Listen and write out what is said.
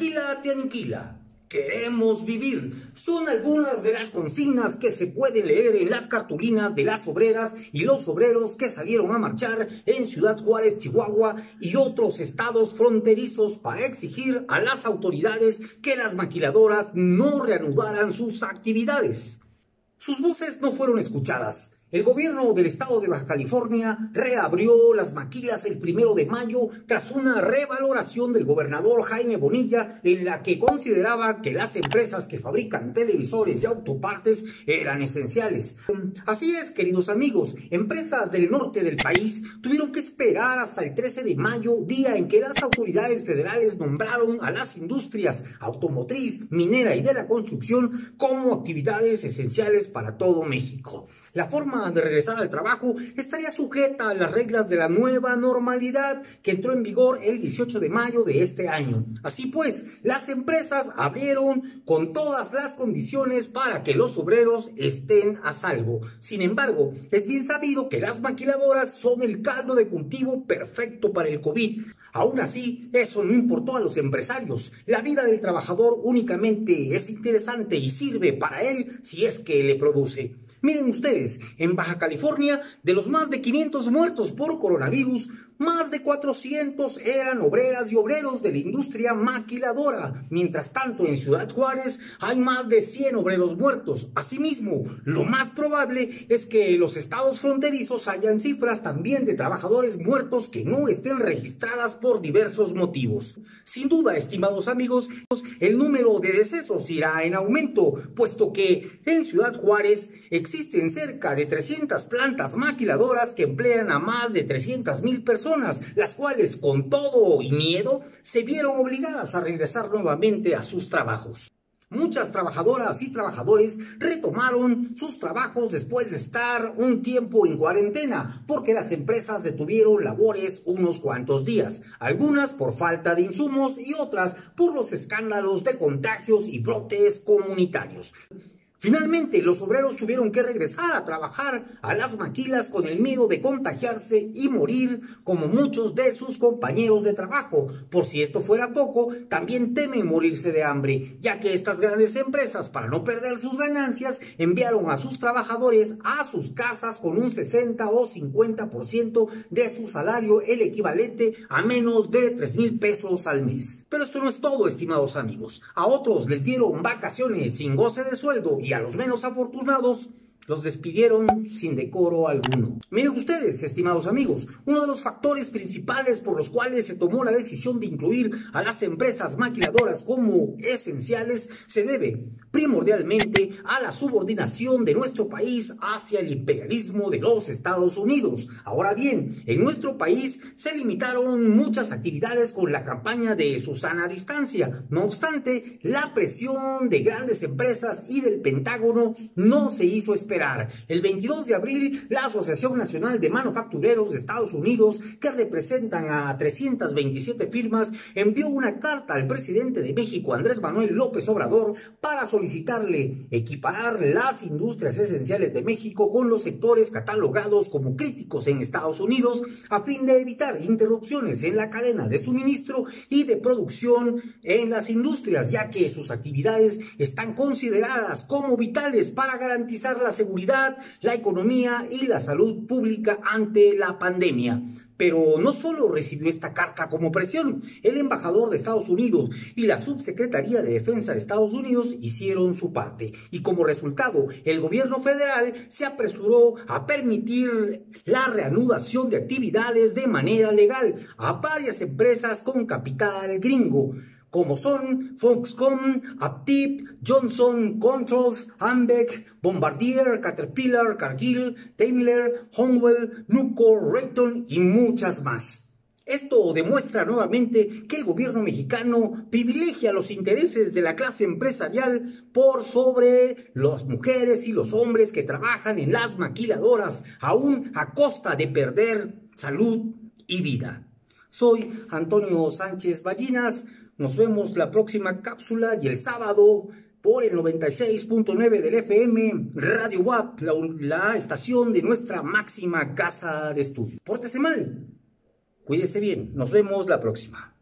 Maquila te aniquila. Queremos vivir. Son algunas de las consignas que se pueden leer en las cartulinas de las obreras y los obreros que salieron a marchar en Ciudad Juárez, Chihuahua y otros estados fronterizos para exigir a las autoridades que las maquiladoras no reanudaran sus actividades. Sus voces no fueron escuchadas. El gobierno del estado de Baja California reabrió las maquilas el primero de mayo tras una revaloración del gobernador Jaime Bonilla en la que consideraba que las empresas que fabrican televisores y autopartes eran esenciales. Así es, queridos amigos, empresas del norte del país tuvieron que esperar hasta el 13 de mayo, día en que las autoridades federales nombraron a las industrias automotriz, minera y de la construcción como actividades esenciales para todo México. La forma de regresar al trabajo estaría sujeta a las reglas de la nueva normalidad que entró en vigor el 18 de mayo de este año. Así pues, las empresas abrieron con todas las condiciones para que los obreros estén a salvo. Sin embargo, es bien sabido que las maquiladoras son el caldo de cultivo perfecto para el COVID. Aún así, eso no importó a los empresarios. La vida del trabajador únicamente es interesante y sirve para él si es que le produce. Miren ustedes, en Baja California, de los más de 500 muertos por coronavirus, más de 400 eran obreras y obreros de la industria maquiladora. Mientras tanto, en Ciudad Juárez hay más de 100 obreros muertos. Asimismo, lo más probable es que los estados fronterizos hayan cifras también de trabajadores muertos que no estén registradas por diversos motivos. Sin duda, estimados amigos, el número de decesos irá en aumento, puesto que en Ciudad Juárez existen cerca de 300 plantas maquiladoras que emplean a más de 300 mil personas las cuales con todo y miedo se vieron obligadas a regresar nuevamente a sus trabajos. Muchas trabajadoras y trabajadores retomaron sus trabajos después de estar un tiempo en cuarentena, porque las empresas detuvieron labores unos cuantos días, algunas por falta de insumos y otras por los escándalos de contagios y brotes comunitarios. Finalmente, los obreros tuvieron que regresar a trabajar a las maquilas con el miedo de contagiarse y morir como muchos de sus compañeros de trabajo. Por si esto fuera poco, también temen morirse de hambre, ya que estas grandes empresas, para no perder sus ganancias, enviaron a sus trabajadores a sus casas con un 60 o 50% de su salario, el equivalente a menos de 3 mil pesos al mes. Pero esto no es todo, estimados amigos. A otros les dieron vacaciones sin goce de sueldo y a los menos afortunados los despidieron sin decoro alguno. Miren ustedes, estimados amigos, uno de los factores principales por los cuales se tomó la decisión de incluir a las empresas maquiladoras como esenciales se debe primordialmente a la subordinación de nuestro país hacia el imperialismo de los Estados Unidos. Ahora bien, en nuestro país se limitaron muchas actividades con la campaña de Susana Distancia. No obstante, la presión de grandes empresas y del Pentágono no se hizo esperar el 22 de abril, la Asociación Nacional de Manufactureros de Estados Unidos, que representan a 327 firmas, envió una carta al presidente de México, Andrés Manuel López Obrador, para solicitarle equiparar las industrias esenciales de México con los sectores catalogados como críticos en Estados Unidos, a fin de evitar interrupciones en la cadena de suministro y de producción en las industrias, ya que sus actividades están consideradas como vitales para garantizar la seguridad la economía y la salud pública ante la pandemia. Pero no solo recibió esta carta como presión, el embajador de Estados Unidos y la subsecretaría de Defensa de Estados Unidos hicieron su parte. Y como resultado, el gobierno federal se apresuró a permitir la reanudación de actividades de manera legal a varias empresas con capital gringo como son Foxconn, Aptip, Johnson, Controls, Ambec, Bombardier, Caterpillar, Cargill, Daimler, Honeywell, Nucor, Rayton y muchas más. Esto demuestra nuevamente que el gobierno mexicano privilegia los intereses de la clase empresarial por sobre las mujeres y los hombres que trabajan en las maquiladoras, aún a costa de perder salud y vida. Soy Antonio Sánchez Ballinas nos vemos la próxima cápsula y el sábado por el 96.9 del FM Radio WAP, la, estación de nuestra máxima casa de estudio. Pórtese mal, cuídese bien, nos vemos la próxima.